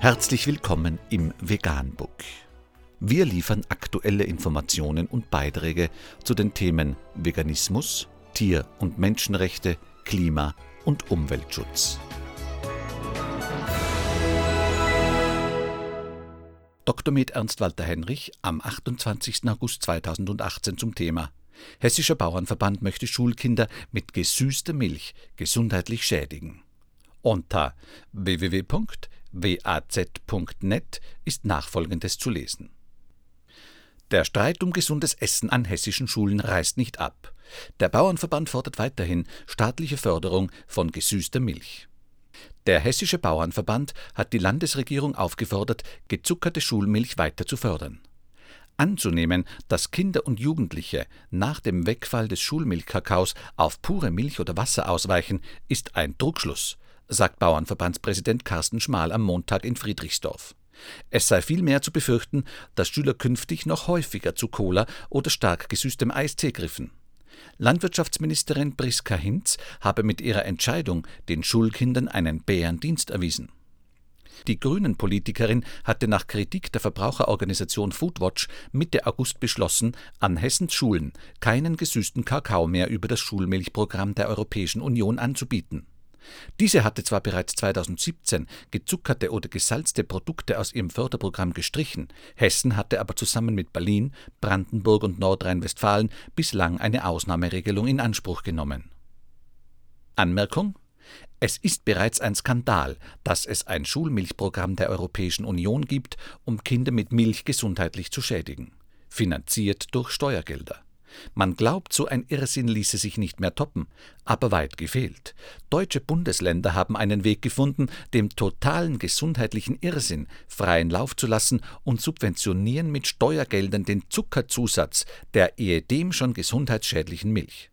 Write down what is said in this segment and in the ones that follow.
Herzlich willkommen im Veganbook. Wir liefern aktuelle Informationen und Beiträge zu den Themen Veganismus, Tier- und Menschenrechte, Klima- und Umweltschutz. Dr. Med Ernst Walter Henrich am 28. August 2018 zum Thema Hessischer Bauernverband möchte Schulkinder mit gesüßter Milch gesundheitlich schädigen. Unter www.waz.net ist nachfolgendes zu lesen. Der Streit um gesundes Essen an hessischen Schulen reißt nicht ab. Der Bauernverband fordert weiterhin staatliche Förderung von gesüßter Milch. Der Hessische Bauernverband hat die Landesregierung aufgefordert, gezuckerte Schulmilch weiter zu fördern. Anzunehmen, dass Kinder und Jugendliche nach dem Wegfall des Schulmilchkakaos auf pure Milch oder Wasser ausweichen, ist ein Druckschluss, sagt Bauernverbandspräsident Carsten Schmal am Montag in Friedrichsdorf. Es sei vielmehr zu befürchten, dass Schüler künftig noch häufiger zu Cola oder stark gesüßtem Eistee griffen. Landwirtschaftsministerin Priska Hinz habe mit ihrer Entscheidung den Schulkindern einen Bärendienst erwiesen. Die Grünen-Politikerin hatte nach Kritik der Verbraucherorganisation Foodwatch Mitte August beschlossen, an Hessens Schulen keinen gesüßten Kakao mehr über das Schulmilchprogramm der Europäischen Union anzubieten. Diese hatte zwar bereits 2017 gezuckerte oder gesalzte Produkte aus ihrem Förderprogramm gestrichen, Hessen hatte aber zusammen mit Berlin, Brandenburg und Nordrhein-Westfalen bislang eine Ausnahmeregelung in Anspruch genommen. Anmerkung es ist bereits ein Skandal, dass es ein Schulmilchprogramm der Europäischen Union gibt, um Kinder mit Milch gesundheitlich zu schädigen, finanziert durch Steuergelder. Man glaubt, so ein Irrsinn ließe sich nicht mehr toppen, aber weit gefehlt. Deutsche Bundesländer haben einen Weg gefunden, dem totalen gesundheitlichen Irrsinn freien Lauf zu lassen und subventionieren mit Steuergeldern den Zuckerzusatz der ehedem schon gesundheitsschädlichen Milch.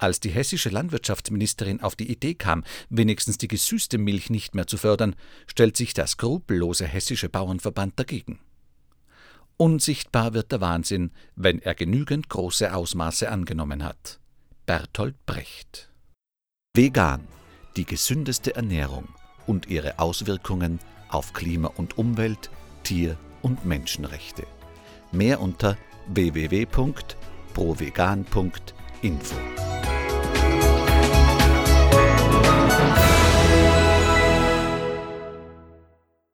Als die hessische Landwirtschaftsministerin auf die Idee kam, wenigstens die gesüßte Milch nicht mehr zu fördern, stellt sich der skrupellose hessische Bauernverband dagegen. Unsichtbar wird der Wahnsinn, wenn er genügend große Ausmaße angenommen hat. Bertolt Brecht Vegan, die gesündeste Ernährung und ihre Auswirkungen auf Klima und Umwelt, Tier- und Menschenrechte. Mehr unter www.provegan.info.